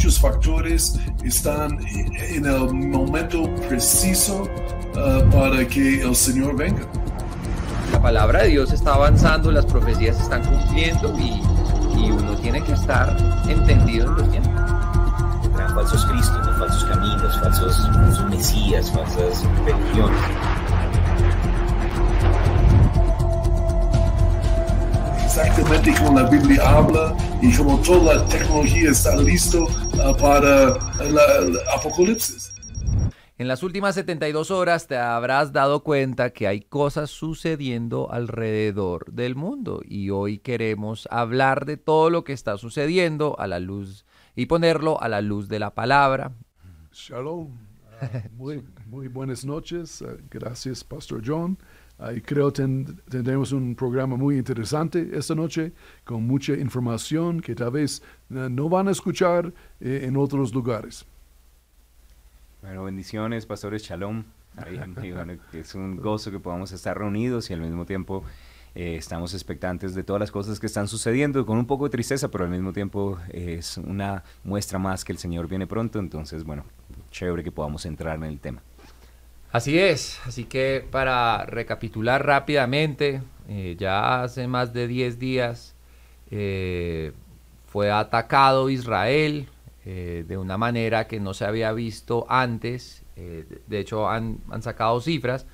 muchos factores están en el momento preciso uh, para que el Señor venga. La palabra de Dios está avanzando, las profecías se están cumpliendo y, y uno tiene que estar entendido en los tiempos. falsos cristos, falsos caminos, falsos, falsos mesías, falsas religiones. Exactamente como la Biblia habla y como toda la tecnología está listo uh, para el apocalipsis. En las últimas 72 horas te habrás dado cuenta que hay cosas sucediendo alrededor del mundo y hoy queremos hablar de todo lo que está sucediendo a la luz y ponerlo a la luz de la palabra. Shalom. Uh, muy, muy buenas noches. Uh, gracias, Pastor John. Creo que tendremos un programa muy interesante esta noche con mucha información que tal vez eh, no van a escuchar eh, en otros lugares. Bueno, bendiciones, pastores Shalom. es un gozo que podamos estar reunidos y al mismo tiempo eh, estamos expectantes de todas las cosas que están sucediendo, con un poco de tristeza, pero al mismo tiempo es una muestra más que el Señor viene pronto. Entonces, bueno, chévere que podamos entrar en el tema. Así es, así que para recapitular rápidamente, eh, ya hace más de 10 días eh, fue atacado Israel eh, de una manera que no se había visto antes. de hecho, han, sacado cifras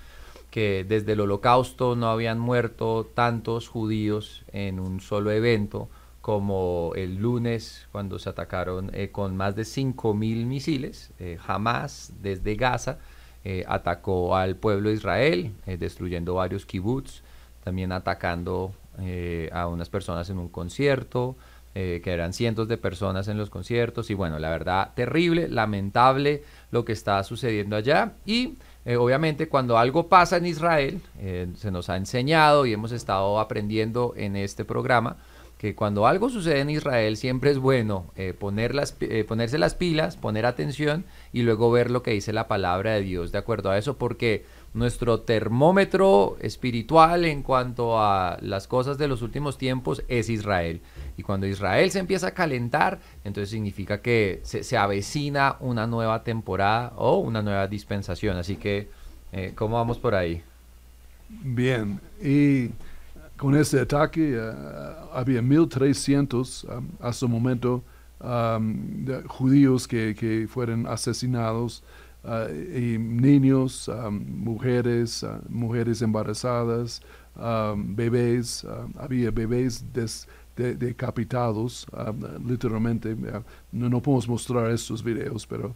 que desde el holocausto no habían muerto tantos judíos en un solo evento como el lunes cuando se atacaron con más de 5.000 misiles, jamás desde Gaza eh, atacó al pueblo de Israel, eh, destruyendo varios kibbutz, también atacando eh, a unas personas en un concierto, que eran cientos de personas en los conciertos, y bueno, la verdad, terrible, lamentable lo que está sucediendo allá, y obviamente cuando algo pasa en Israel, se nos ha enseñado y hemos estado aprendiendo en este programa, que cuando algo sucede en Israel siempre es bueno eh, poner las, eh, ponerse las pilas, poner atención y luego ver lo que dice la palabra de Dios de acuerdo a eso, porque nuestro termómetro espiritual en cuanto a las cosas de los últimos tiempos es Israel. Y cuando Israel se empieza a calentar, entonces significa que se, avecina una nueva temporada o una nueva dispensación. Así que, eh, ¿cómo vamos por ahí? Bien, y con ese ataque uh, había 1.300 um, hasta el momento um, judíos que, que, fueron asesinados, uh, y niños, um, mujeres, uh, mujeres embarazadas, bebés, había bebés decapitados, literalmente. No, no, podemos mostrar estos videos, pero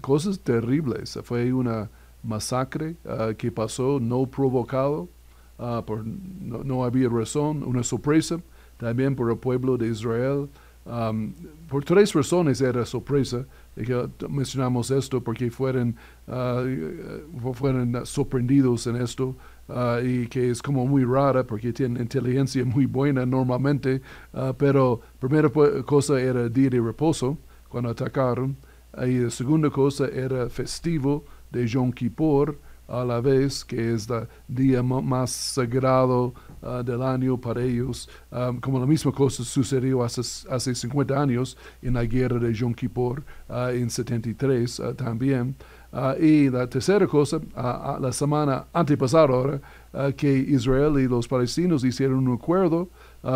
cosas terribles. Fue una masacre que pasó no provocado Ah, por, no, había razón, una sorpresa también por el pueblo de Israel. por tres razones era sorpresa, que mencionamos esto porque fueron, uh, sorprendidos en esto. Ah, y que es como muy rara porque tiene inteligencia muy buena normalmente, pero primera cosa era día de reposo cuando atacaron, y la segunda cosa era festivo de Yom Kippur, a la vez, que es el día más sagrado ah, del año para ellos, ah, como la misma cosa sucedió hace, hace 50 años en la guerra de Yom Kippur uh, en 73 también. y la tercera cosa, la semana antepasada ahora, que Israel y los palestinos hicieron un acuerdo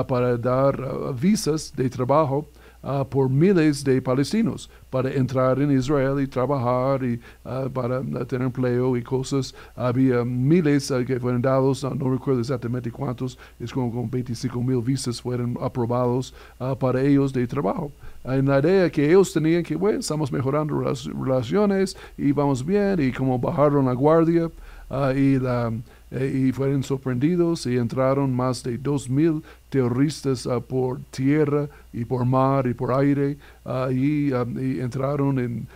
para dar visas de trabajo uh, por miles de palestinos para entrar en Israel y trabajar y uh, para uh, tener empleo y cosas. Había miles que fueron dados, no recuerdo exactamente cuántos, es como, como 25 mil visas fueron aprobados para ellos de trabajo. En la idea que ellos tenían que, bueno, estamos mejorando las relaciones y vamos bien y como bajaron la guardia y la y fueron sorprendidos y entraron más de dos mil terroristas ah, por tierra y por mar y por aire ah, y, entraron en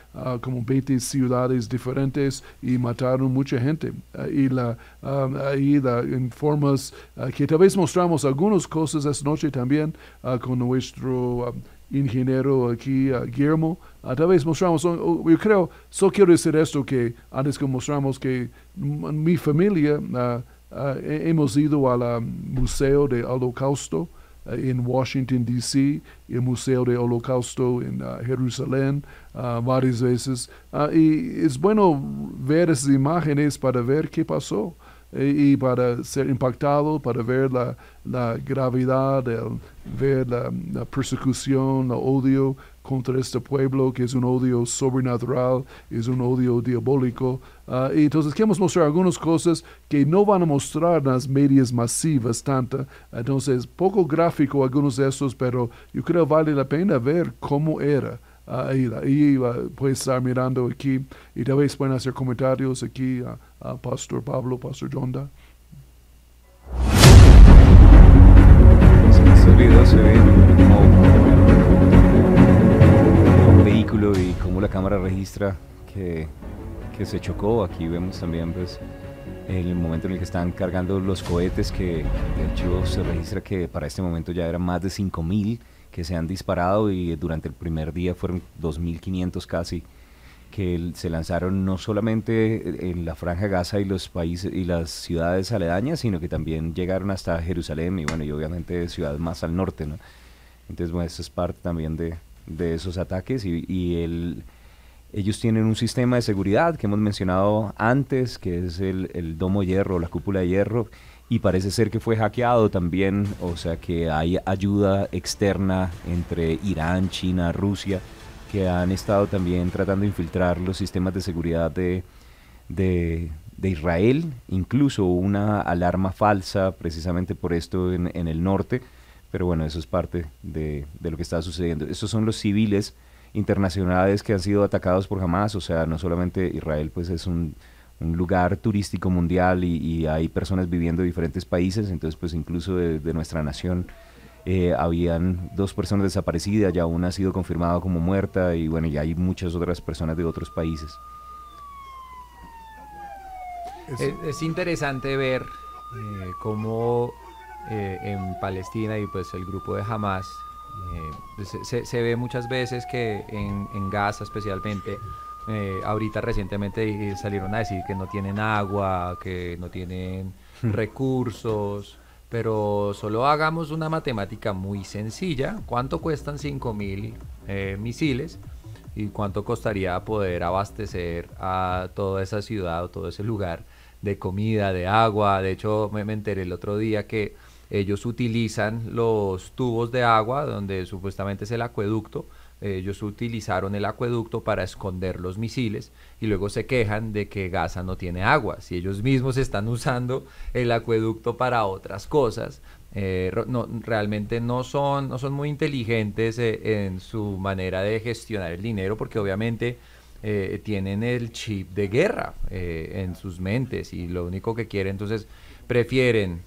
como 20 ciudades diferentes y mataron mucha gente y la, ahí en formas que tal vez mostramos algunas cosas esta noche también con nuestro ingeniero aquí, Guillermo. Tal vez mostramos, yo creo, solo quiero decir esto, que antes que mostramos que mi familia hemos ido al Museo del Holocausto en Washington, D.C., el Museo del Holocausto en Jerusalén varias veces. y es bueno ver esas imágenes para ver qué pasó y para ser impactado, para ver la, la gravedad, ver la, persecución, el odio contra este pueblo, que es un odio sobrenatural, es un odio diabólico. Ah, y entonces queremos mostrar algunas cosas que no van a mostrar las medias masivas tanto. Entonces, poco gráfico algunos de estos, pero yo creo vale la pena ver cómo era. ahí, ahí puede estar mirando aquí y tal vez pueden hacer comentarios aquí a, Pastor Pablo, Pastor Jonda. Se un y cómo la cámara registra que, que se chocó. Aquí vemos también pues el momento en el que están cargando los cohetes que de hecho se registra que para este momento ya eran más de 5000 que se han disparado y durante el primer día fueron 2.500 casi que se lanzaron no solamente en la Franja Gaza y los países y las ciudades aledañas, sino que también llegaron hasta Jerusalén y bueno, y obviamente ciudades más al norte, ¿no? Entonces, bueno, eso es parte también de, de esos ataques y, el, ellos tienen un sistema de seguridad que hemos mencionado antes, que es el, el domo hierro, la cúpula de hierro, y parece ser que fue hackeado también, o sea que hay ayuda externa entre Irán, China, Rusia, que han estado también tratando de infiltrar los sistemas de seguridad de, de, Israel, incluso una alarma falsa precisamente por esto en, en, el norte, pero bueno, eso es parte de, de lo que está sucediendo. Estos son los civiles internacionales que han sido atacados por Hamas, o sea, no solamente Israel pues es un un lugar turístico mundial y, hay personas viviendo en diferentes países, entonces pues incluso de, nuestra nación eh, habían dos personas desaparecidas, ya una ha sido confirmada como muerta y bueno, ya hay muchas otras personas de otros países. Es, interesante ver eh, cómo eh, en Palestina y pues el grupo de Hamas se, se, ve muchas veces que en, en Gaza especialmente eh, ahorita recientemente salieron a decir que no tienen agua, que no tienen hmm. recursos, pero solo hagamos una matemática muy sencilla. ¿Cuánto cuestan 5.000 eh, misiles? ¿Y cuánto costaría poder abastecer a toda esa ciudad o todo ese lugar de comida, de agua? De hecho, me, me enteré el otro día que ellos utilizan los tubos de agua, donde supuestamente es el acueducto, ellos utilizaron el acueducto para esconder los misiles y luego se quejan de que Gaza no tiene agua. Si ellos mismos están usando el acueducto para otras cosas, eh, no, realmente no son, no son muy inteligentes eh, en su manera de gestionar el dinero porque obviamente eh, tienen el chip de guerra en sus mentes y lo único que quieren entonces prefieren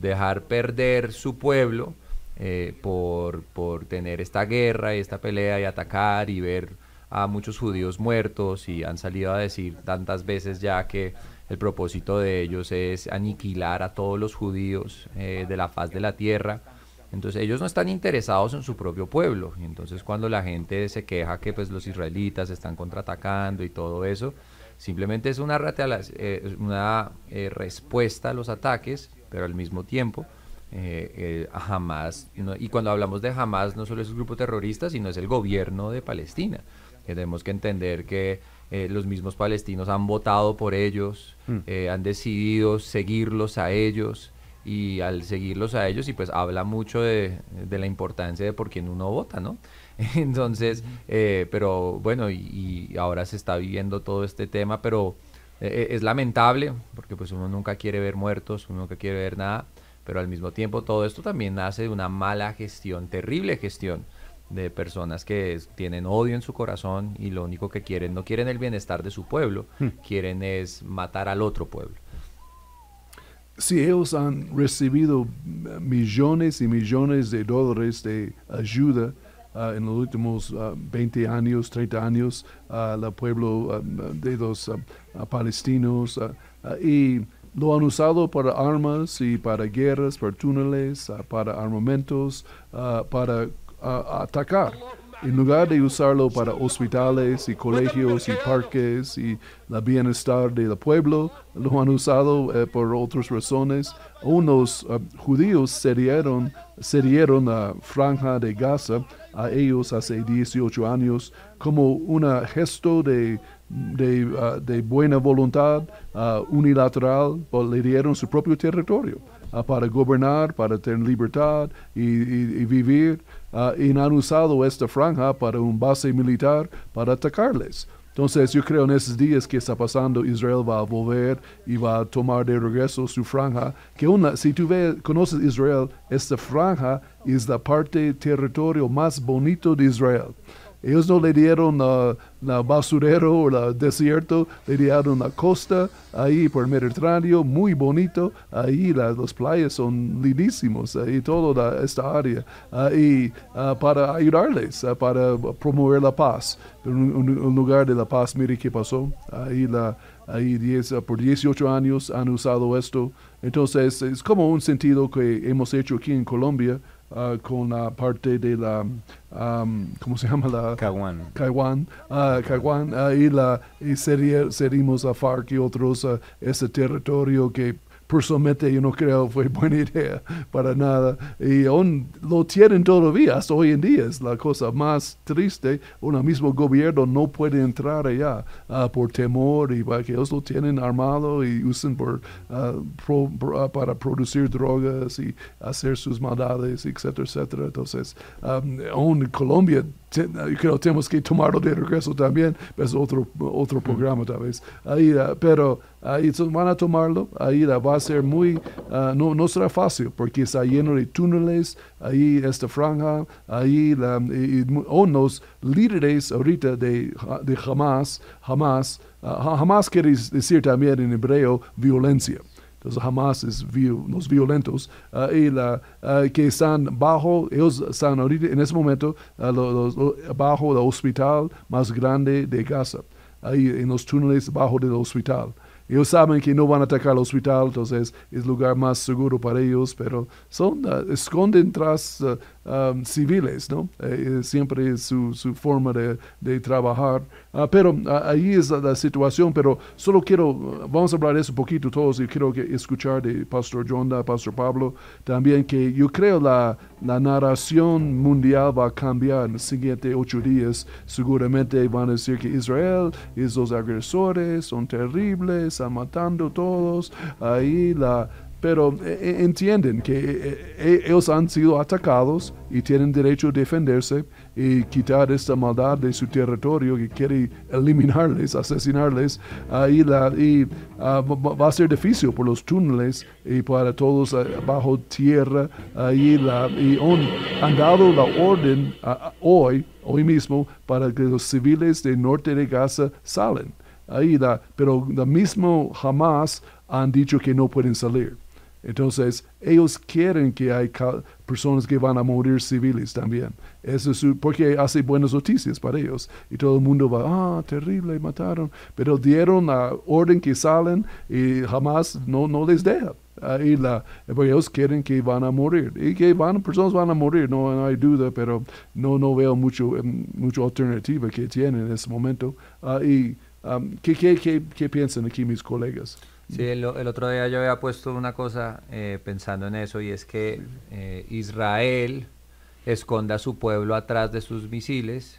dejar perder su pueblo eh, por, por tener esta guerra y esta pelea y atacar y ver a muchos judíos muertos y han salido a decir tantas veces ya que el propósito de ellos es aniquilar a todos los judíos eh, de la faz de la tierra. Entonces ellos no están interesados en su propio pueblo. Y entonces cuando la gente se queja que pues los israelitas están contraatacando y todo eso, simplemente es una, eh, una respuesta a los ataques, pero al mismo tiempo eh, eh, a Hamas, y cuando hablamos de Hamas no solo es un grupo terrorista, sino es el gobierno de Palestina. tenemos que entender que eh, los mismos palestinos han votado por ellos, eh, han decidido seguirlos a ellos, y al seguirlos a ellos, y pues habla mucho de, la importancia de por quién uno vota, ¿no? Entonces, pero bueno, y, y, ahora se está viviendo todo este tema, pero es lamentable, porque pues uno nunca quiere ver muertos, uno nunca quiere ver nada, pero al mismo tiempo todo esto también nace de una mala gestión, terrible gestión de personas que tienen odio en su corazón y lo único que quieren, no quieren el bienestar de su pueblo, hmm. quieren es matar al otro pueblo. Si ellos han recibido millones y millones de dólares de ayuda ah, en los últimos 20 ah, años, 30 años, al pueblo ah, de los palestinos y lo han usado para armas y para guerras, para túneles, para armamentos, para atacar. En lugar de usarlo para hospitales y colegios y parques y el bienestar del pueblo, lo han usado eh, por otras razones. Unos uh, judíos cedieron, cedieron la franja de Gaza a ellos hace 18 años como un gesto de, de, de buena voluntad unilateral, le dieron su propio territorio. para gobernar, para tener libertad y vivir, y han usado esta franja para un base militar para atacarles. Entonces yo creo en esos días que está pasando, Israel va a volver y va a tomar de regreso su franja. Que una, si tú ves, conoces Israel, esta franja es la parte territorio más bonito de Israel. Ellos no le dieron la basurero o el desierto, le dieron la costa ahí por el Mediterráneo, muy bonito. Ahí las playas son lindísimos, ahí toda esta área. Ahí para ayudarles, para promover la paz. Un, lugar de la paz, mire qué pasó. Ahí, la, ahí diez, por 18 años han usado esto. Entonces es como un sentido que hemos hecho aquí en Colombia Uh, con la parte de la, um, ¿cómo se llama? La, Caguán. Caguán, uh, Caguán uh, y, la, y serimos a FARC y otros ese territorio que personalmente yo no creo fue buena idea para nada. Y aún lo tienen todavía, hasta hoy en día es la cosa más triste. Un mismo gobierno no puede entrar allá uh, por temor y para que ellos lo tienen armado y usan por, uh, para producir drogas y hacer sus maldades, etcétera, etcétera. Entonces, um, aún Colombia creo que tenemos que tomarlo de regreso también, es otro, otro programa tal vez. Ahí, pero ahí van a tomarlo, ahí va a ser muy, uh, no, no será fácil porque está lleno de túneles, ahí esta franja, ahí la, y, oh, los líderes ahorita de, de Hamas, Hamas, uh, Hamas quiere decir también en hebreo violencia. Entonces Hamas es los violentos uh, y la, uh, que están bajo, ellos están ahorita en ese momento uh, los, los, bajo el hospital más grande de Gaza, ahí en los túneles bajo del hospital. Ellos saben que no van a atacar el hospital, entonces es el lugar más seguro para ellos, pero son, esconden tras um, civiles, ¿no? Eh, siempre es su, su forma de, de trabajar. Uh, pero ahí es la, situación, pero solo quiero, vamos a hablar de eso un poquito todos y quiero que escuchar de Pastor Jonda, Pastor Pablo, también que yo creo la, la narración mundial va a cambiar en los siguientes ocho días. Seguramente van a decir que Israel es los agresores, son terribles, están matando todos. Ahí la, pero eh, eh, entienden que eh, ellos han sido atacados y tienen derecho a defenderse y quitar esta maldad de su territorio que quiere eliminarles, asesinarles. La, y ah, va a ser difícil por los túneles y para todos bajo tierra. La, y han dado la orden hoy, hoy mismo, para que los civiles del norte de Gaza salen ahí, pero lo mismo jamás han dicho que no pueden salir. Entonces, ellos quieren que hay personas que van a morir civiles también. Eso es porque hace buenas noticias para ellos. Y todo el mundo va, ah, terrible, mataron. Pero dieron la orden que salen y jamás no, no les deja. Ahí la, porque ellos quieren que van a morir. Y que van, personas van a morir, no, hay duda, pero no, no veo mucho, em, mucha alternativa que tienen en ese momento. Uh, y Um, ¿qué, qué, qué, qué, piensan aquí mis colegas? Sí, el, el, otro día yo había puesto una cosa eh, pensando en eso y es que eh, Israel esconde a su pueblo atrás de sus misiles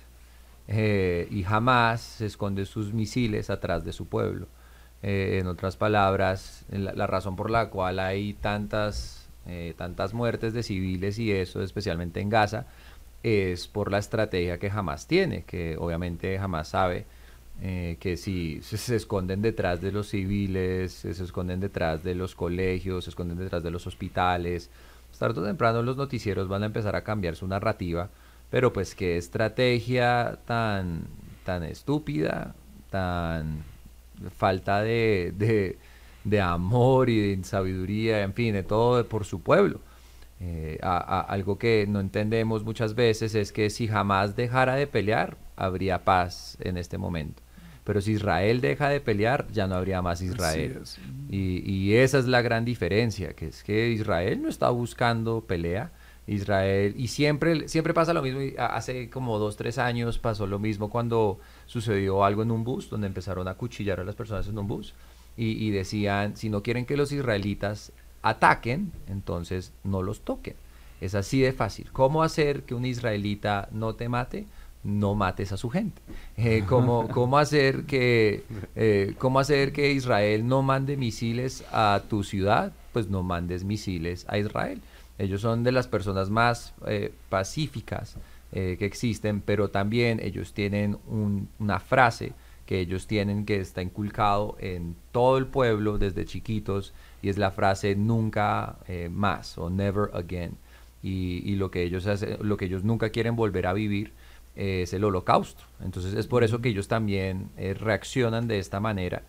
eh, y jamás esconde sus misiles atrás de su pueblo. Eh, en otras palabras, la, la, razón por la cual hay tantas, tantas muertes de civiles y eso, especialmente en Gaza, es por la estrategia que jamás tiene, que obviamente jamás sabe eh, que si se, esconden detrás de los civiles, se, esconden detrás de los colegios, se esconden detrás de los hospitales. Tarde o temprano los noticieros van a empezar a cambiar su narrativa, pero pues qué estrategia tan, tan estúpida, tan falta de, de, de amor y de sabiduría, en fin, de todo por su pueblo. Eh, algo que no entendemos muchas veces es que si jamás dejara de pelear, habría paz en este momento. Pero si Israel deja de pelear, ya no habría más Israel. Y, y, esa es la gran diferencia, que es que Israel no está buscando pelea, Israel, y siempre, siempre pasa lo mismo, hace como dos, tres años pasó lo mismo cuando sucedió algo en un bus, donde empezaron a cuchillar a las personas en un bus, y, y decían, si no quieren que los israelitas ataquen, entonces no los toquen. Es así de fácil. ¿Cómo hacer que un israelita no te mate? No mates a su gente. Eh, ¿cómo, ¿cómo, hacer que, eh, ¿Cómo hacer que Israel no mande misiles a tu ciudad? Pues no mandes misiles a Israel. Ellos son de las personas más eh, pacíficas que existen, pero también ellos tienen una frase que ellos tienen que está inculcado en todo el pueblo desde chiquitos y es la frase nunca más o never again y, lo, que ellos hacen, lo que ellos nunca quieren volver a vivir es el holocausto. Entonces es por eso que ellos también eh, reaccionan de esta manera,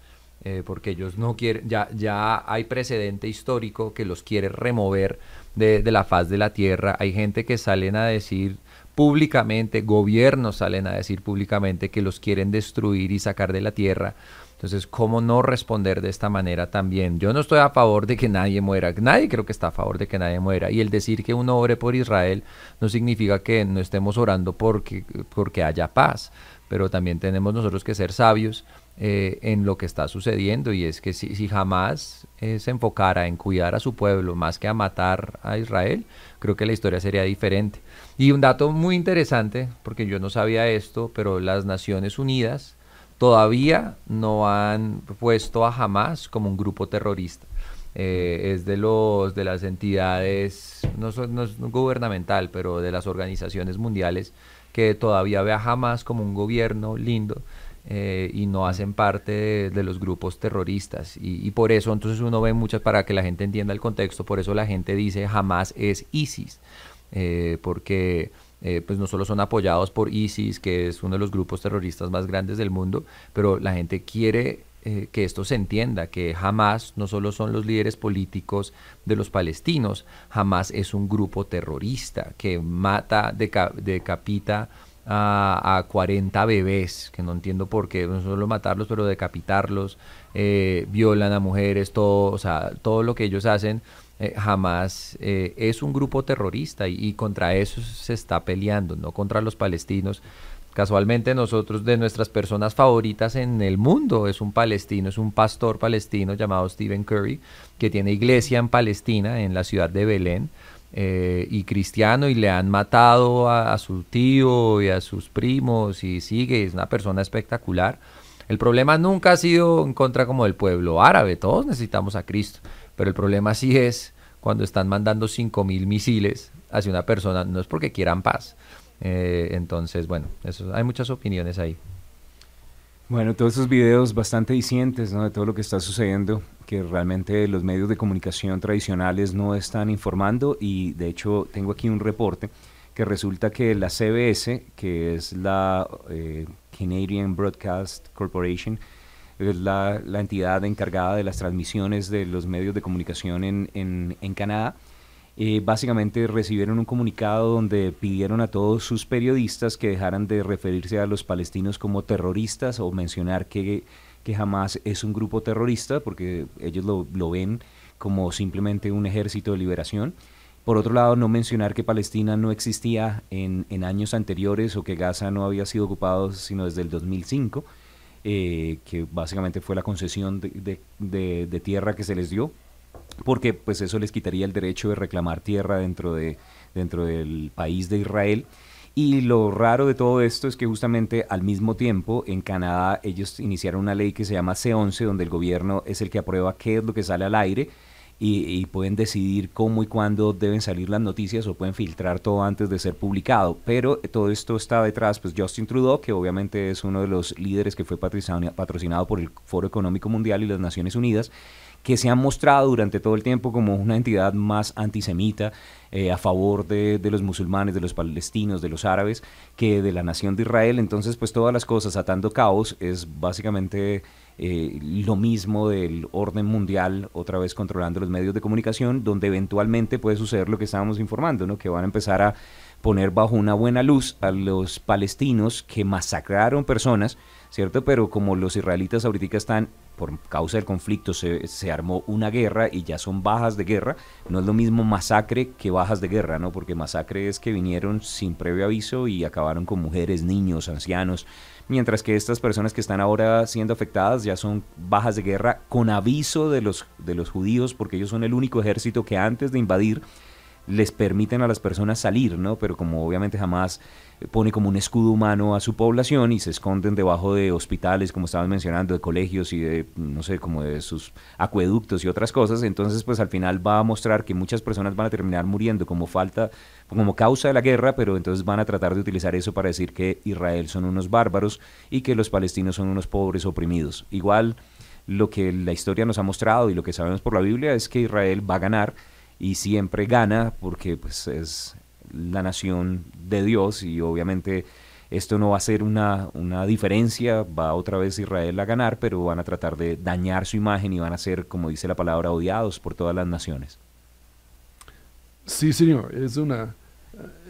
eh, porque ellos no quieren, ya, ya hay precedente histórico que los quiere remover de, de la faz de la tierra. Hay gente que salen a decir públicamente, gobiernos salen a decir públicamente que los quieren destruir y sacar de la tierra. Entonces, ¿cómo no responder de esta manera también? Yo no estoy a favor de que nadie muera, nadie creo que está a favor de que nadie muera. Y el decir que uno ore por Israel no significa que no estemos orando porque, porque haya paz, pero también tenemos nosotros que ser sabios eh, en lo que está sucediendo y es que si, si jamás eh, se enfocara en cuidar a su pueblo más que a matar a Israel, creo que la historia sería diferente. Y un dato muy interesante, porque yo no sabía esto, pero las Naciones Unidas todavía no han puesto a Hamas como un grupo terrorista. Eh, es de los de las entidades no, no, es gubernamental pero de las organizaciones mundiales que todavía ve a Hamas como un gobierno lindo eh, y no hacen parte de, los grupos terroristas y, por eso entonces uno ve muchas para que la gente entienda el contexto por eso la gente dice Hamas es ISIS eh, porque eh, pues no solo son apoyados por ISIS, que es uno de los grupos terroristas más grandes del mundo, pero la gente quiere eh, que esto se entienda, que jamás no solo son los líderes políticos de los palestinos, jamás es un grupo terrorista que mata, decapita a, a, 40 bebés, que no entiendo por qué, no solo matarlos, pero decapitarlos, eh, violan a mujeres, todo, o sea, todo lo que ellos hacen eh, jamás eh, es un grupo terrorista y, contra eso se está peleando, no contra los palestinos. Casualmente nosotros de nuestras personas favoritas en el mundo es un palestino, es un pastor palestino llamado Stephen Curry, que tiene iglesia en Palestina, en la ciudad de Belén, eh, y cristiano, y le han matado a, a, su tío y a sus primos, y sigue, es una persona espectacular. El problema nunca ha sido en contra como del pueblo árabe, todos necesitamos a Cristo. Pero el problema sí es cuando están mandando 5.000 misiles hacia una persona, no es porque quieran paz. Eh, entonces, bueno, eso, hay muchas opiniones ahí. Bueno, todos esos videos bastante dicientes ¿no? de todo lo que está sucediendo, que realmente los medios de comunicación tradicionales no están informando y de hecho tengo aquí un reporte que resulta que la CBS, que es la eh, Canadian Broadcast Corporation, es la, entidad encargada de las transmisiones de los medios de comunicación en, en, Canadá. Eh, básicamente recibieron un comunicado donde pidieron a todos sus periodistas que dejaran de referirse a los palestinos como terroristas o mencionar que, que jamás es un grupo terrorista, porque ellos lo, lo ven como simplemente un ejército de liberación. Por otro lado, no mencionar que Palestina no existía en, en, años anteriores o que Gaza no había sido ocupado sino desde el 2005. Eh, que básicamente fue la concesión de, tierra que se les dio, porque pues eso les quitaría el derecho de reclamar tierra dentro, de, dentro del país de Israel. Y lo raro de todo esto es que justamente al mismo tiempo en Canadá ellos iniciaron una ley que se llama C11, donde el gobierno es el que aprueba qué es lo que sale al aire y, pueden decidir cómo y cuándo deben salir las noticias o pueden filtrar todo antes de ser publicado. Pero todo esto está detrás, pues Justin Trudeau, que obviamente es uno de los líderes que fue patrocinado por el Foro Económico Mundial y las Naciones Unidas, que se ha mostrado durante todo el tiempo como una entidad más antisemita, eh, a favor de, de, los musulmanes, de los palestinos, de los árabes, que de la nación de Israel. Entonces, pues todas las cosas atando caos es básicamente eh, lo mismo del orden mundial, otra vez controlando los medios de comunicación, donde eventualmente puede suceder lo que estábamos informando, ¿no? que van a empezar a poner bajo una buena luz a los palestinos que masacraron personas, ¿cierto? Pero como los israelitas ahorita están por causa del conflicto se, se, armó una guerra y ya son bajas de guerra, no es lo mismo masacre que bajas de guerra, ¿no? Porque masacre es que vinieron sin previo aviso y acabaron con mujeres, niños, ancianos, mientras que estas personas que están ahora siendo afectadas ya son bajas de guerra con aviso de los, de los judíos, porque ellos son el único ejército que antes de invadir les permiten a las personas salir, ¿no? Pero como obviamente jamás pone como un escudo humano a su población y se esconden debajo de hospitales, como estabas mencionando, de colegios y de, no sé, como de sus acueductos y otras cosas, entonces pues al final va a mostrar que muchas personas van a terminar muriendo como falta, como causa de la guerra, pero entonces van a tratar de utilizar eso para decir que Israel son unos bárbaros y que los palestinos son unos pobres oprimidos. Igual lo que la historia nos ha mostrado y lo que sabemos por la Biblia es que Israel va a ganar y siempre gana porque pues es la nación de Dios y obviamente esto no va a ser una, una, diferencia, va otra vez Israel a ganar, pero van a tratar de dañar su imagen y van a ser, como dice la palabra, odiados por todas las naciones. Sí, señor, es una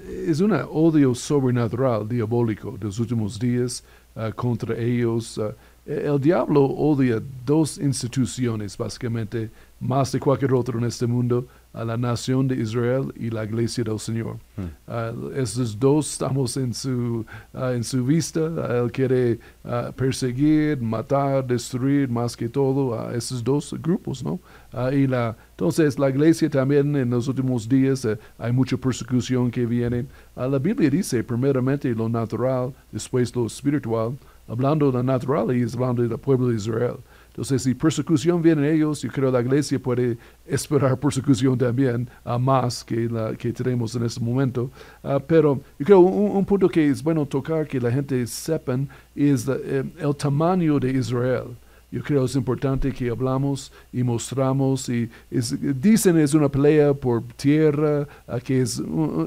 es un odio sobrenatural, diabólico de los últimos días uh, contra ellos. Uh, el diablo odia dos instituciones, básicamente, más de cualquier otro en este mundo, a la nación de Israel y la iglesia del Señor. Hmm. Ah, esos dos estamos en su, ah, en su vista. él quiere ah, perseguir, matar, destruir más que todo a esos dos grupos, ¿no? y la, entonces la iglesia también en los últimos días eh, hay mucha persecución que viene. la Biblia dice primeramente lo natural, después lo espiritual. Hablando de lo natural y hablando del pueblo de Israel. Entonces, si persecución viene ellos, yo creo la iglesia puede esperar persecución también, a más que la que tenemos en este momento. Ah, pero yo creo un, un, punto que es bueno tocar, que la gente sepan, es eh, el tamaño de Israel. Yo creo es importante que hablamos y mostramos y dicen es una pelea por tierra, que es,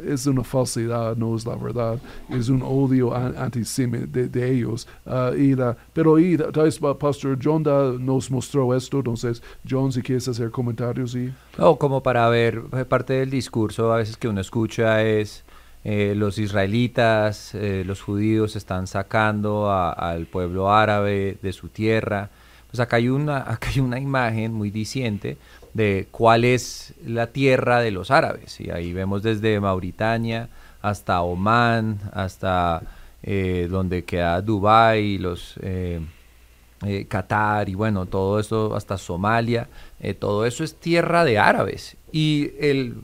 es una falsedad, no es la verdad, es un odio antisemita de, de, ellos. Uh, y pero y, tal Pastor John nos mostró esto, entonces John, si quieres hacer comentarios y... No, como para ver eh, parte del discurso a veces que uno escucha es... Eh, los israelitas, eh, los judíos están sacando al pueblo árabe de su tierra, pues acá hay una, acá hay una imagen muy diciente de cuál es la tierra de los árabes. Y ahí vemos desde Mauritania hasta Omán, hasta eh, donde queda Dubái, los eh, eh, Qatar y bueno, todo eso hasta Somalia, todo eso es tierra de árabes. Y el,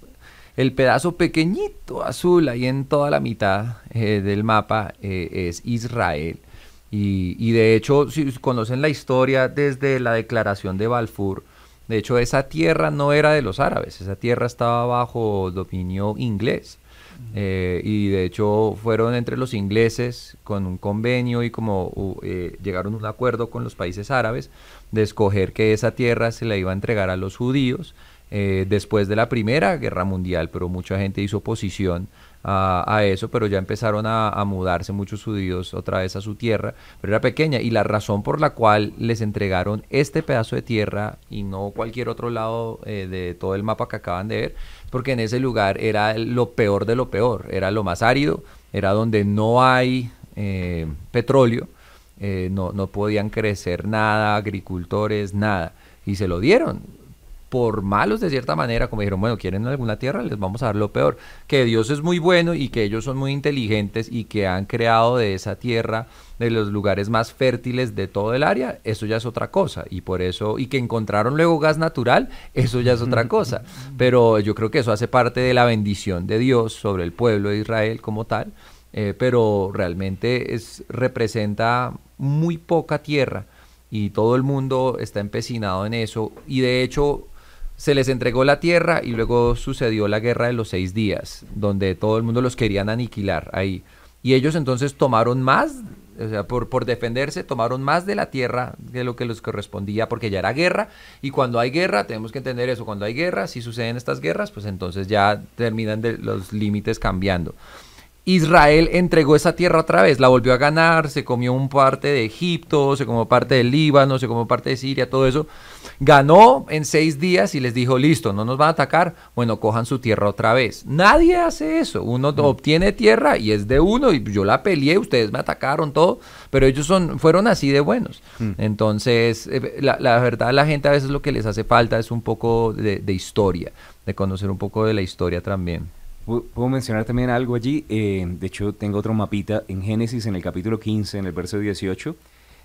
el pedazo pequeñito azul ahí en toda la mitad del mapa es Israel. Y, de hecho, si conocen la historia desde la declaración de Balfour, de hecho esa tierra no era de los árabes, esa tierra estaba bajo dominio inglés. Eh, y de hecho fueron entre los ingleses con un convenio y como eh, llegaron a un acuerdo con los países árabes de escoger que esa tierra se la iba a entregar a los judíos eh, después de la Primera Guerra Mundial, pero mucha gente hizo oposición a, eso, pero ya empezaron a, mudarse muchos judíos otra vez a su tierra, pero era pequeña y la razón por la cual les entregaron este pedazo de tierra y no cualquier otro lado eh, de todo el mapa que acaban de ver, porque en ese lugar era lo peor de lo peor, era lo más árido, era donde no hay eh, petróleo, eh, no, no podían crecer nada, agricultores, nada, y se lo dieron por malos de cierta manera, como dijeron, bueno, quieren alguna tierra, les vamos a dar lo peor. Que Dios es muy bueno y que ellos son muy inteligentes y que han creado de esa tierra, de los lugares más fértiles de todo el área, eso ya es otra cosa. Y por eso, y que encontraron luego gas natural, eso ya es otra cosa. Pero yo creo que eso hace parte de la bendición de Dios sobre el pueblo de Israel como tal. Eh, pero realmente es, representa muy poca tierra y todo el mundo está empecinado en eso. Y de hecho, se les entregó la tierra y luego sucedió la guerra de los seis días, donde todo el mundo los querían aniquilar ahí. Y ellos entonces tomaron más, o sea, por, por defenderse, tomaron más de la tierra de lo que les correspondía, porque ya era guerra. Y cuando hay guerra, tenemos que entender eso, cuando hay guerra, si suceden estas guerras, pues entonces ya terminan de los límites cambiando. Israel entregó esa tierra otra vez, la volvió a ganar, se comió un parte de Egipto, se comió parte del Líbano, se comió parte de Siria, todo eso. Ganó en seis días y les dijo, listo, no nos van a atacar, bueno, cojan su tierra otra vez. Nadie hace eso, uno Mm. obtiene tierra y es de uno y yo la peleé, ustedes me atacaron, todo, pero ellos son, fueron así de buenos. Mm. Entonces, eh, la, la verdad, la gente a veces lo que les hace falta es un poco de, de historia, de conocer un poco de la historia también. Pu- Puedo mencionar también algo allí. eh, de hecho, tengo otro mapita. En Génesis, en el capítulo 15, en el verso 18,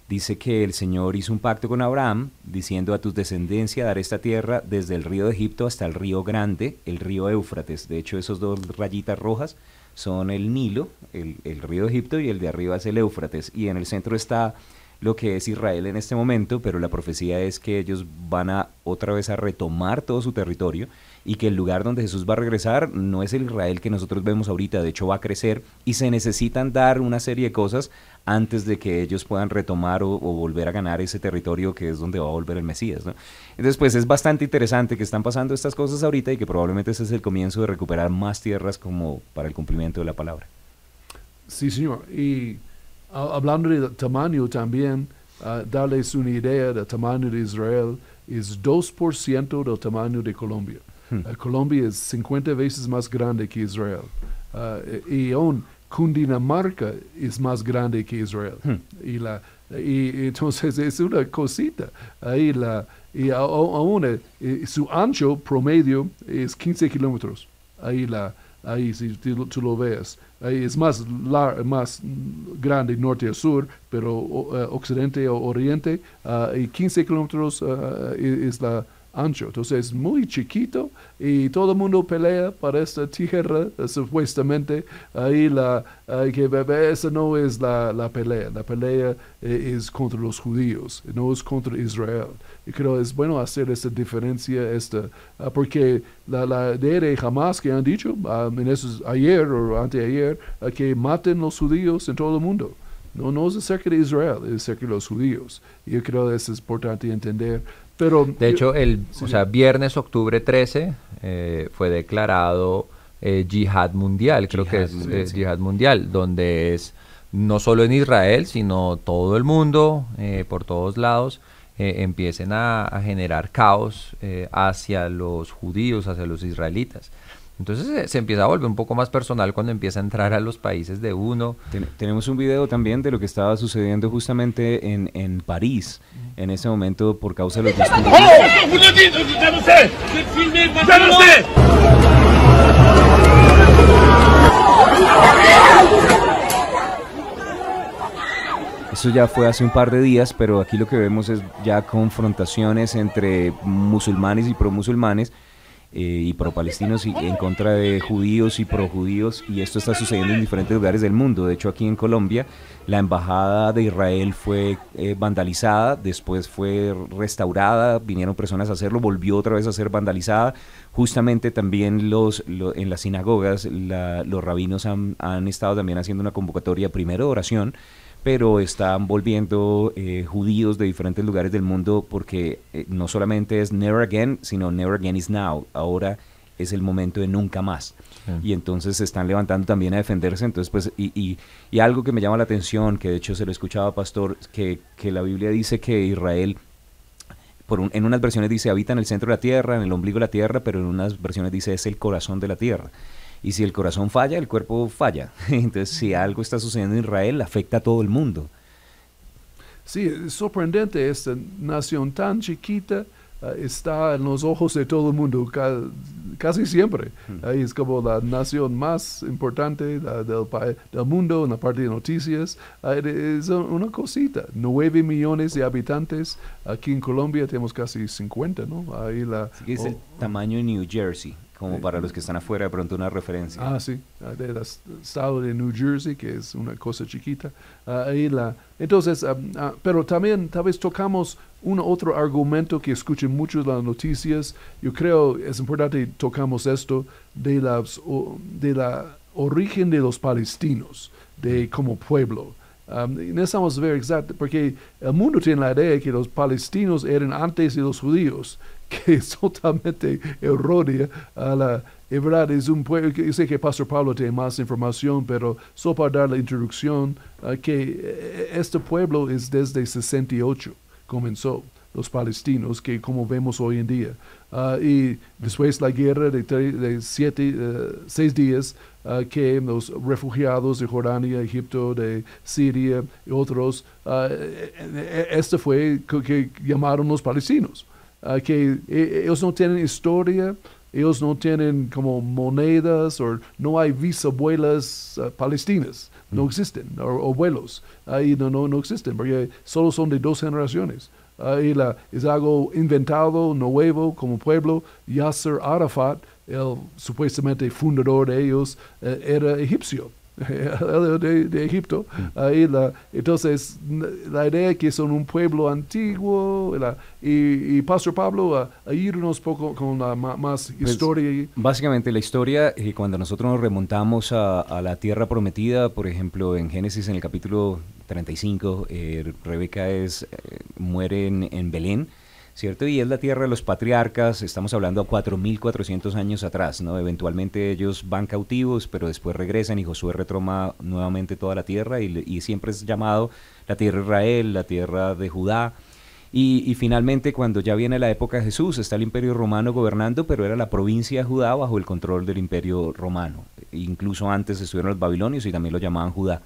dice que el Señor hizo un pacto con Abraham, diciendo a tus descendencia daré esta tierra desde el río de Egipto hasta el río grande, el río Éufrates. De hecho, esos dos rayitas rojas son el Nilo, el, el río de Egipto, y el de arriba es el Éufrates. Y en el centro está lo que es Israel en este momento, pero la profecía es que ellos van a otra vez a retomar todo su territorio y que el lugar donde Jesús va a regresar no es el Israel que nosotros vemos ahorita, de hecho va a crecer y se necesitan dar una serie de cosas antes de que ellos puedan retomar o, o volver a ganar ese territorio que es donde va a volver el Mesías. ¿no? Entonces, pues es bastante interesante que están pasando estas cosas ahorita y que probablemente ese es el comienzo de recuperar más tierras como para el cumplimiento de la palabra. Sí, señor. Y ah, hablando de tamaño también, ah, darles una idea del tamaño de Israel, es 2% del tamaño de Colombia. Hmm. Ah, Colombia es 50 veces más grande que Israel. Ah, y aún Cundinamarca es más grande que Israel. Hmm. Y, la, y entonces es una cosita. Ahí la, y aún eh, eh, su ancho promedio es 15 kilómetros. Ahí la, ahí si tú, tú lo ves. Ahí es más, lar- más grande norte a sur, pero eh, occidente o oriente, ah, y 15 kilómetros e- es la ancho. Entonces es muy chiquito y todo el mundo pelea para esta tierra, eh, supuestamente. Ahí la, hay que esa no es la, la pelea. La pelea eh, es contra los judíos, no es contra Israel. Y creo es bueno hacer esta diferencia, esta, ah, porque la, la de Hamas que han dicho ah, en esos, ayer o anteayer, que maten los judíos en todo el mundo. No, no es acerca de Israel, es acerca de los judíos. Yo creo que es importante entender. Pero, De hecho, el, Sí, o sea, viernes, octubre 13, eh, fue declarado eh, yihad mundial, creo que es mundial, eh, sí. mundial, donde es no solo en Israel, sino todo el mundo, eh, por todos lados, eh, empiecen a, a generar caos eh, hacia los judíos, hacia los israelitas. Entonces eh, se empieza a volver un poco más personal cuando empieza a entrar a los países de uno. Ten- tenemos un video también de lo que estaba sucediendo justamente en, en París en ese momento por causa de los disturbios. Eso ya fue hace un par de días, pero aquí lo que vemos es ya confrontaciones entre musulmanes y pro-musulmanes eh, y pro-palestinos y en contra de judíos y pro-judíos y esto está sucediendo en diferentes lugares del mundo. De hecho, aquí en Colombia la embajada de Israel fue eh, vandalizada, después fue restaurada, vinieron personas a hacerlo, volvió otra vez a ser vandalizada. Justamente también los, lo- en las sinagogas la- los rabinos han, han estado también haciendo una convocatoria primero de oración pero están volviendo eh, judíos de diferentes lugares del mundo porque eh, no solamente es never again, sino never again is now. Ahora es el momento de nunca más. Sí. Y entonces se están levantando también a defenderse. Entonces, pues, y, y, y algo que me llama la atención, que de hecho se lo escuchaba Pastor, que, que la Biblia dice que Israel por un- en unas versiones dice habita en el centro de la tierra, en el ombligo de la tierra, pero en unas versiones dice es el corazón de la tierra. Y si el corazón falla, el cuerpo falla. Entonces, si algo está sucediendo en Israel, afecta a todo el mundo. Sí, es sorprendente esta nación tan chiquita ah, está en los ojos de todo el mundo ca- casi siempre. Ahí es como la nación más importante del, del mundo en la parte de noticias. Ah, es un- una cosita, 9 millones de habitantes. Aquí en Colombia tenemos casi 50, ¿no? Ahí la, que es oh, el tamaño de New Jersey, como para los que están afuera, de pronto una referencia. Ah, sí, ah, del es- estado de New Jersey, que es una cosa chiquita. Ah, ahí la, entonces, ah, pero también tal vez tocamos un otro argumento que escuchen muchos las noticias. Yo creo es importante tocamos esto de, las, de la origen de los palestinos, de como pueblo. Um, necesitamos ver exacto, porque el mundo tiene la idea que los palestinos eran antes de los judíos, que es totalmente errónea. a la- es verdad, es un pueblo, yo sé que Pastor Pablo tiene más información, pero solo para dar la introducción, uh, que eh, este pueblo es desde 68, comenzó los palestinos, que como vemos hoy en día. Uh, y después la guerra de, siete, eh, seis días, uh, que los refugiados de Jordania, Egipto, de Siria y otros, uh, eh, eh, este fue que, que llamaron los palestinos. Uh, que eh, ellos no tienen historia, ellos no tienen como monedas o no hay bisabuelas uh, palestinas, no existen, o abuelos, ahí no, no, no existen, porque solo son de dos generaciones. Ahí la, es algo inventado, nuevo, como pueblo. Yasser Arafat, el supuestamente fundador de ellos, eh, era egipcio. De, de Egipto. Ahí la, entonces, la idea es que son un pueblo antiguo. la- y, y Pastor Pablo, a, a irnos poco con la ma- más Pues, historia. Básicamente la historia, eh, cuando nosotros nos remontamos a, a la tierra prometida, por ejemplo, en Génesis en el capítulo 35, eh, Rebeca es, eh, muere en, en Belén, ¿cierto? Y es la tierra de los patriarcas, estamos hablando a 4.400 años atrás, ¿no? Eventualmente ellos van cautivos, pero después regresan y Josué retoma nuevamente toda la tierra y, siempre es llamado la tierra de Israel, la tierra de Judá. Y, y finalmente, cuando ya viene la época de Jesús, está el imperio romano gobernando, pero era la provincia de Judá bajo el control del imperio romano. Incluso antes estuvieron los babilonios y también lo llamaban Judá.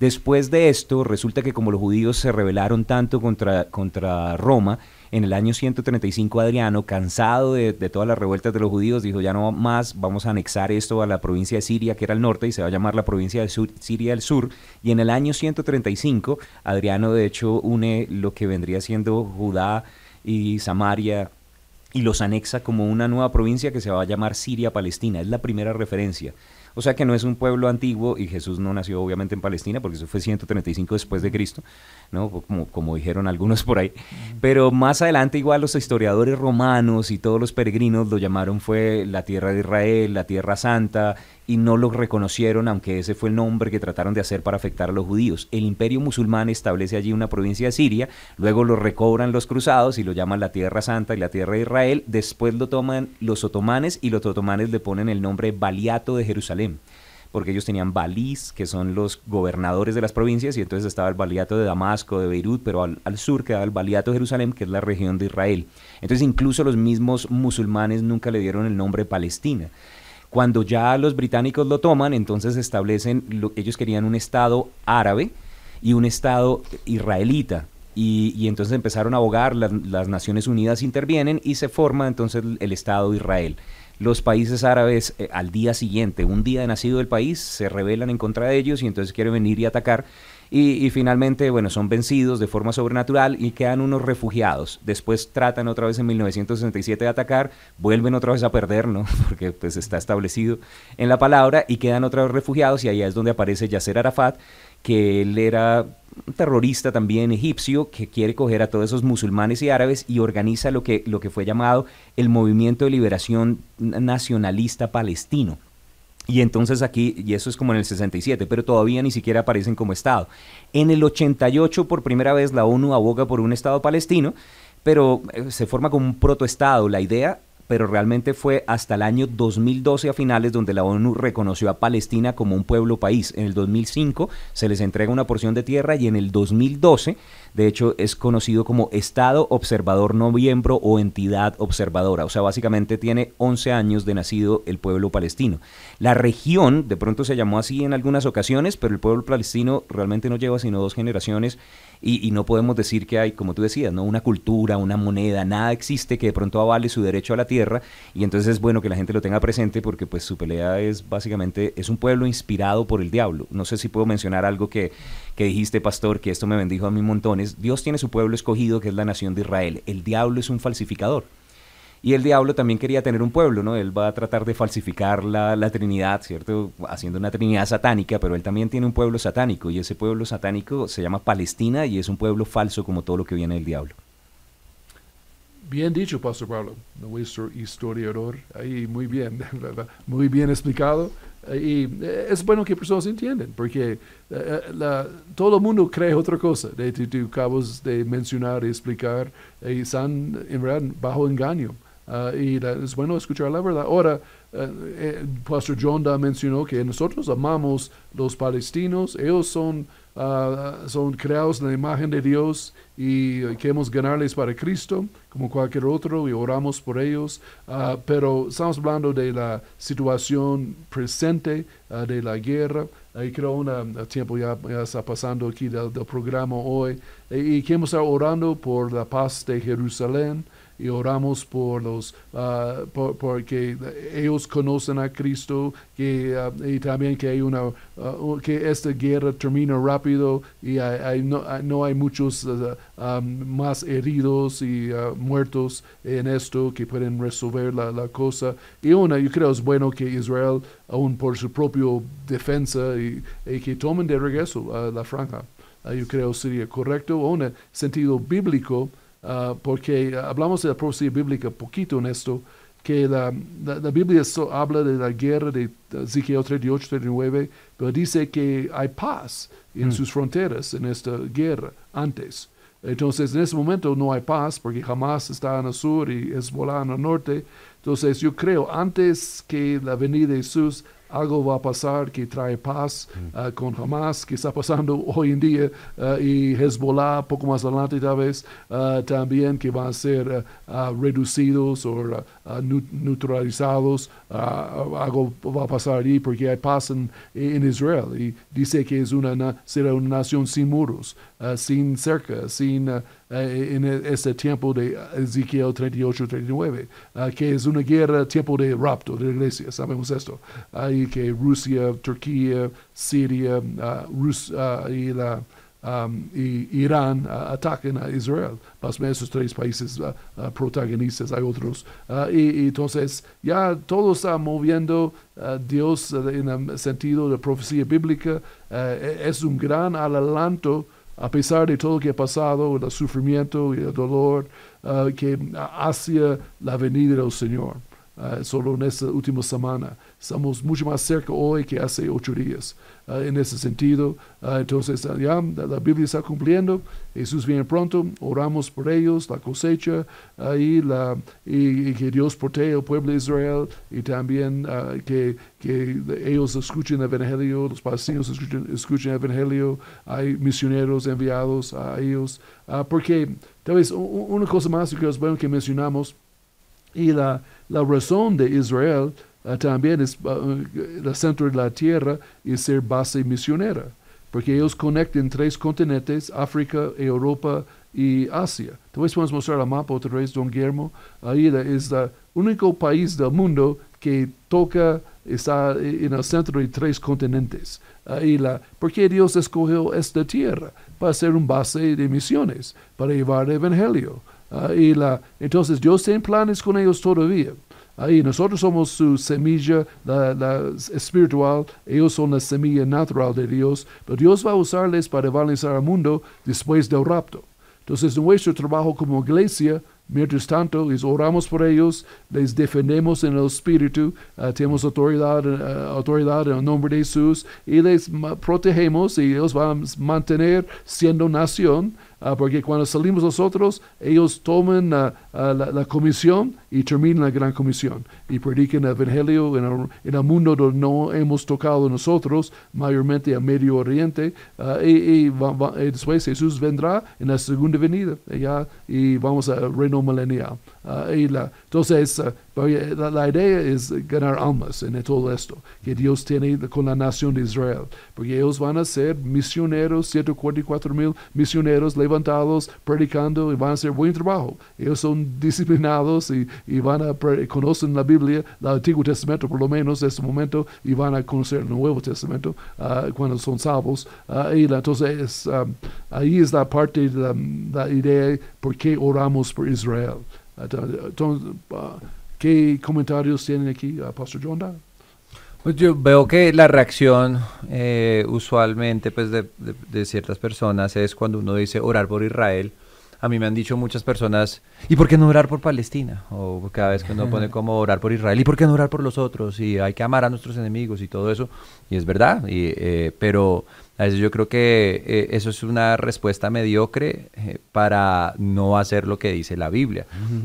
Después de esto, resulta que como los judíos se rebelaron tanto contra, contra Roma, en el año 135 Adriano, cansado de, todas las revueltas de los judíos, dijo ya no más, vamos a anexar esto a la provincia de Siria, que era el norte, y se va a llamar la provincia de Siria del Sur. Y en el año 135, Adriano de hecho une lo que vendría siendo Judá y Samaria y los anexa como una nueva provincia que se va a llamar Siria-Palestina. Es la primera referencia. O sea que no es un pueblo antiguo y Jesús no nació obviamente en Palestina porque eso fue 135 después de Cristo, ¿no? Como, como dijeron algunos por ahí. Pero más adelante igual los historiadores romanos y todos los peregrinos lo llamaron fue la tierra de Israel, la tierra santa y no lo reconocieron aunque ese fue el nombre que trataron de hacer para afectar a los judíos. El imperio musulmán establece allí una provincia de Siria, luego lo recobran los cruzados y lo llaman la tierra santa y la tierra de Israel, después lo toman los otomanes y los otomanes le ponen el nombre Baliato de Jerusalén porque ellos tenían balís, que son los gobernadores de las provincias, y entonces estaba el baliato de Damasco, de Beirut, pero al, al sur quedaba el baliato de Jerusalén, que es la región de Israel. Entonces incluso los mismos musulmanes nunca le dieron el nombre Palestina. Cuando ya los británicos lo toman, entonces establecen, lo, ellos querían un estado árabe y un estado israelita. Y, entonces empezaron a abogar, las, Naciones Unidas intervienen y se forma entonces el, el Estado de Israel los países árabes eh, al día siguiente, un día de nacido del país, se rebelan en contra de ellos y entonces quieren venir y atacar. Y, y, finalmente, bueno, son vencidos de forma sobrenatural y quedan unos refugiados. Después tratan otra vez en 1967 de atacar, vuelven otra vez a perder, ¿no? Porque pues está establecido en la palabra y quedan otra vez refugiados y ahí es donde aparece Yasser Arafat, que él era un terrorista también egipcio que quiere coger a todos esos musulmanes y árabes y organiza lo que, lo que fue llamado el Movimiento de Liberación Nacionalista Palestino. Y entonces aquí, y eso es como en el 67, pero todavía ni siquiera aparecen como Estado. En el 88, por primera vez, la ONU aboga por un Estado palestino, pero eh, se forma como un protoestado. La idea pero realmente fue hasta el año 2012 a finales donde la ONU reconoció a Palestina como un pueblo país. En el 2005 se les entrega una porción de tierra y en el 2012, de hecho, es conocido como Estado Observador No o Entidad Observadora. O sea, básicamente tiene 11 años de nacido el pueblo palestino. La región, de pronto se llamó así en algunas ocasiones, pero el pueblo palestino realmente no lleva sino dos generaciones y, y, no podemos decir que hay, como tú decías, ¿no? una cultura, una moneda, nada existe que de pronto avale su derecho a la tierra y entonces es bueno que la gente lo tenga presente porque pues su pelea es básicamente, es un pueblo inspirado por el diablo. No sé si puedo mencionar algo que, que dijiste, pastor, que esto me bendijo a mí montones. Dios tiene su pueblo escogido que es la nación de Israel. El diablo es un falsificador. Y el diablo también quería tener un pueblo, ¿no? Él va a tratar de falsificar la, la, Trinidad, ¿cierto? Haciendo una Trinidad satánica, pero él también tiene un pueblo satánico y ese pueblo satánico se llama Palestina y es un pueblo falso como todo lo que viene del diablo. Bien dicho, Pastor Pablo, nuestro historiador, ahí muy bien, muy bien explicado. Y es bueno que personas entiendan, porque uh, la, todo el mundo cree otra cosa, de tú acabas de mencionar y explicar, y están en verdad bajo engaño. Uh, y es bueno escuchar la verdad. Ahora, eh, eh, Pastor John da mencionó que nosotros amamos los palestinos, ellos son, ah, son creados en la imagen de Dios y queremos ganarles para Cristo como cualquier otro y oramos por ellos, ah, pero estamos hablando de la situación presente ah, de la guerra. Y creo un tiempo ya, ya, está pasando aquí del, programa hoy. Y, y queremos estar orando por la paz de Jerusalén y oramos por los uh, por, porque ellos conocen a Cristo que uh, y también que hay una uh, que esta guerra termine rápido y no, no, hay muchos um, más heridos y muertos en esto que pueden resolver la, la, cosa. Y una yo creo es bueno que Israel aún por su propia defensa y, que tomen de regreso la franja. Yo creo sería correcto. O en sentido bíblico Uh, porque hablamos de la profecía bíblica poquito en esto, que la, la, la Biblia so, habla de la guerra de Ezequiel 38, 39, pero dice que hay paz en mm. sus fronteras en esta guerra antes. Entonces, en ese momento no hay paz porque jamás está en el sur y Hezbollah en el norte. Entonces, yo creo, antes que la venida de Jesús, algo va a pasar que trae paz uh, con Hamas, que está pasando hoy en día, uh, y Hezbollah, poco más adelante tal vez, uh, también que van a ser reducidos o neutralizados. algo va a pasar allí porque paz en, Israel y dice que es una, será una nación sin muros, sin cerca, sin eh, en ese tiempo de Ezequiel 38-39, uh, que es una guerra, tiempo de rapto de la iglesia, sabemos esto. Ahí que Rusia, Turquía, Siria uh, Rus, uh, y, la, um, y Irán ataquen a Israel. O esos tres países protagonistas, hay otros. Y, y, entonces ya todo está moviendo Dios en el sentido de profecía bíblica. es un gran adelanto a pesar de todo lo que ha pasado, el sufrimiento y el dolor, uh, que hacia la venida del Señor. Uh, solo en esta última semana. Estamos mucho más cerca hoy que hace ocho días. Uh, en ese sentido, entonces ya la Biblia está cumpliendo. Jesús viene pronto. Oramos por ellos, la cosecha y, la, y, y que Dios protege al pueblo de Israel y también que, que ellos escuchen el Evangelio, los palestinos escuchen, escuchen el Evangelio. Hay misioneros enviados a ellos. porque tal vez una cosa más que es bueno que mencionamos y la, la razón de Israel uh, también es uh, el centro de la tierra y ser base misionera, porque ellos conectan tres continentes, África, Europa y Asia. Entonces podemos mostrar el mapa otra vez, don Guillermo. Ahí es el único país del mundo que toca, está en el centro de tres continentes. Ahí la, porque Dios escogió esta tierra para ser un base de misiones, para llevar el Evangelio. Y la, entonces Dios tiene planes con ellos todavía. Ahí nosotros somos su semilla la, la espiritual, ellos son la semilla natural de Dios, pero Dios va a usarles para evangelizar al mundo después del rapto. Entonces nuestro trabajo como iglesia, mientras tanto, les oramos por ellos, les defendemos en el Espíritu, uh, tenemos autoridad, uh, autoridad en el nombre de Jesús y les protegemos y ellos van a mantener siendo nación uh, porque cuando salimos nosotros, ellos toman uh, la, la, comisión y terminan la gran comisión y predican el Evangelio en el, en el, mundo donde no hemos tocado nosotros, mayormente a Medio Oriente, y, y, va, va, y, después Jesús vendrá en la segunda venida ya, y vamos al reino milenial. y la, entonces, la, la, idea es ganar almas en todo esto que Dios tiene con la nación de Israel, porque ellos van a ser misioneros, 144 mil misioneros levantados, predicando y van a hacer buen trabajo. Ellos son disciplinados y, y van a conocen la Biblia, el Antiguo Testamento por lo menos en este momento, y van a conocer el Nuevo Testamento uh, cuando son salvos. Uh, y la, entonces, um, ahí es la parte de la, la idea por qué oramos por Israel. Entonces, ¿Qué comentarios tienen aquí, Pastor John? Pues yo veo que la reacción eh, usualmente pues de, de, de, ciertas personas es cuando uno dice orar por Israel. A mí me han dicho muchas personas, ¿y por qué no orar por Palestina? O cada vez que uno pone como orar por Israel, ¿y por qué no orar por los otros? Y hay que amar a nuestros enemigos y todo eso. Y es verdad, y, eh, pero a veces yo creo que eh, eso es una respuesta mediocre eh, para no hacer lo que dice la Biblia.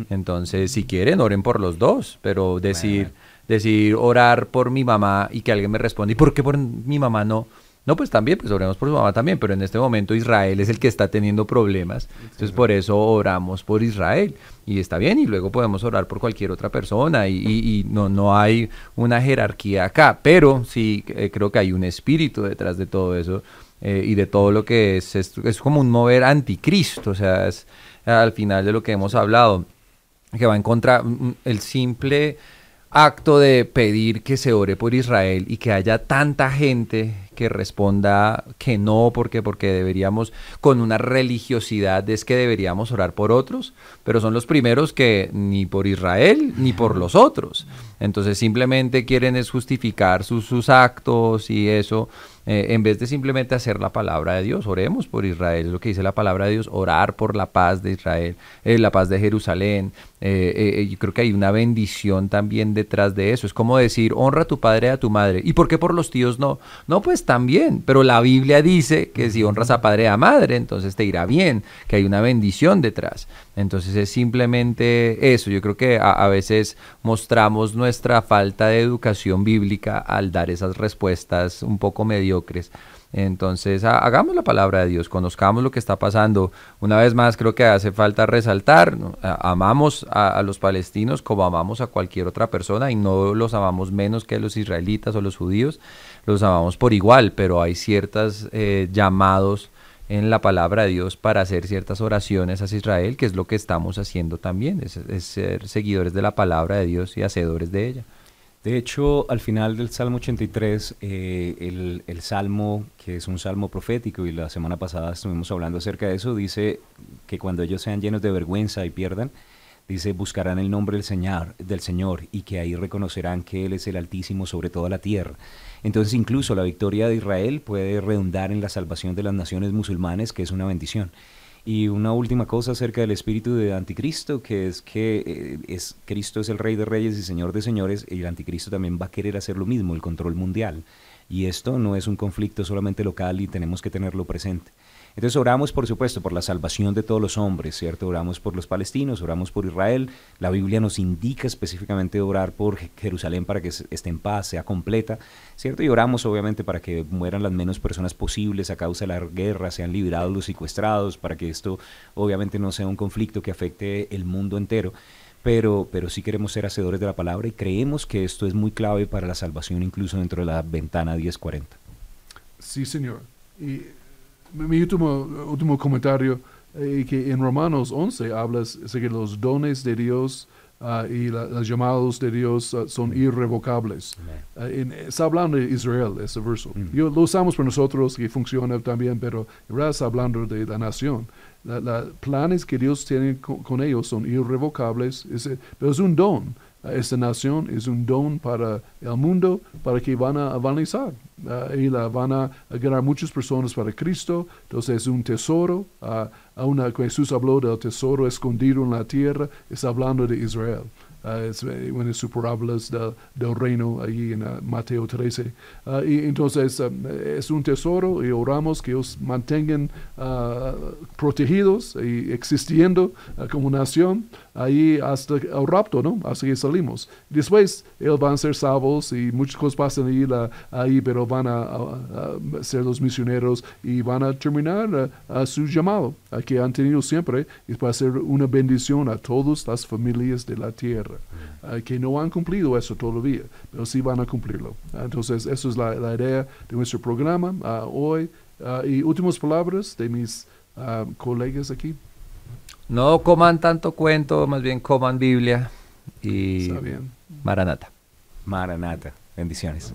Entonces, si quieren, oren por los dos, pero decir decir orar por mi mamá y que alguien me responda, ¿y por qué por mi mamá no? No, pues también, pues oremos por su mamá también, pero en este momento Israel es el que está teniendo problemas, entonces por eso oramos por Israel y está bien y luego podemos orar por cualquier otra persona y, y- y no, no hay una jerarquía acá, pero sí eh, creo que hay un espíritu detrás de todo eso eh, y de todo lo que es, es, es como un mover anticristo, o sea, es al final de lo que hemos hablado, que va en contra mm, el simple acto de pedir que se ore por Israel y que haya tanta gente que responda que no, porque porque deberíamos con una religiosidad es que deberíamos orar por otros, pero son los primeros que ni por Israel ni por los otros. Entonces simplemente quieren es justificar sus, sus actos y eso, eh, en vez de simplemente hacer la palabra de Dios, oremos por Israel, es lo que dice la palabra de Dios, orar por la paz de Israel, eh, la paz de Jerusalén. Eh, eh, yo creo que hay una bendición también detrás de eso. Es como decir, honra a tu padre y a tu madre. ¿Y por qué por los tíos no? No, pues también, pero la Biblia dice que si honras a padre y a madre, entonces te irá bien, que hay una bendición detrás. Entonces es simplemente eso. Yo creo que a, a veces mostramos nuestra falta de educación bíblica al dar esas respuestas un poco mediocres. Entonces, ha- hagamos la palabra de Dios, conozcamos lo que está pasando. Una vez más, creo que hace falta resaltar, amamos a, los palestinos como amamos a cualquier otra persona y no los amamos menos que los israelitas o los judíos, los amamos por igual, pero hay ciertos llamados en la palabra de Dios para hacer ciertas oraciones hacia Israel, que es lo que estamos haciendo también, es ser seguidores de la palabra de Dios y hacedores de ella. De hecho, al final del Salmo 83, eh, el, el Salmo, que es un salmo profético, y la semana pasada estuvimos hablando acerca de eso, dice que cuando ellos sean llenos de vergüenza y pierdan, dice, buscarán el nombre del Señor, del Señor y que ahí reconocerán que Él es el Altísimo sobre toda la tierra. Entonces, incluso la victoria de Israel puede redundar en la salvación de las naciones musulmanes, que es una bendición. Y una última cosa acerca del espíritu de anticristo, que es que eh, es, Cristo es el rey de reyes y señor de señores, y el anticristo también va a querer hacer lo mismo, el control mundial. Y esto no es un conflicto solamente local y tenemos que tenerlo presente. Entonces oramos, por supuesto, por la salvación de todos los hombres, ¿cierto? Oramos por los palestinos, oramos por Israel. La Biblia nos indica específicamente orar por Je- Jerusalén para que esté en paz, sea completa, ¿cierto? Y oramos, obviamente, para que mueran las menos personas posibles a causa de la guerra, sean liberados los secuestrados, para que esto, obviamente, no sea un conflicto que afecte el mundo entero. Pero, pero sí queremos ser hacedores de la palabra y creemos que esto es muy clave para la salvación, incluso dentro de la ventana 1040. Sí, señor. Y mi último, último comentario, eh, que en Romanos 11 hablas de que los dones de Dios ah, y la- los llamados de Dios ah, son irrevocables. Ah, en- está hablando de Israel, ese verso. Mm. Yo, lo usamos por nosotros, que funciona también, pero en verdad está hablando de la nación. Los planes que Dios tiene con, con ellos son irrevocables, es- pero es un don. Ah, Esta nación es un don para el mundo, para que van a avanzar ah, y la van a ganar muchas personas para Cristo. Entonces es un tesoro. ah, a una, Jesús habló del tesoro escondido en la tierra, está hablando de Israel. Ah, es eh, una de sus del, reino ahí en Mateo 13. Ah, y entonces es un tesoro y oramos que os mantengan protegidos y existiendo como nación ahí hasta el rapto, ¿no? Hasta que salimos. Después ellos van a ser salvos y muchas cosas pasan ahí, ahí pero van a, ser los misioneros y van a terminar ah, a su llamado que han tenido siempre y para ser una bendición a todas las familias de la tierra ah, que no han cumplido eso todavía, pero sí van a cumplirlo. Entonces, eso es la, la idea de nuestro programa ah, hoy. Ah, y últimas palabras de mis ah, colegas aquí. No coman tanto cuento, más bien coman Biblia y Está bien. Maranata. Maranata. Bendiciones.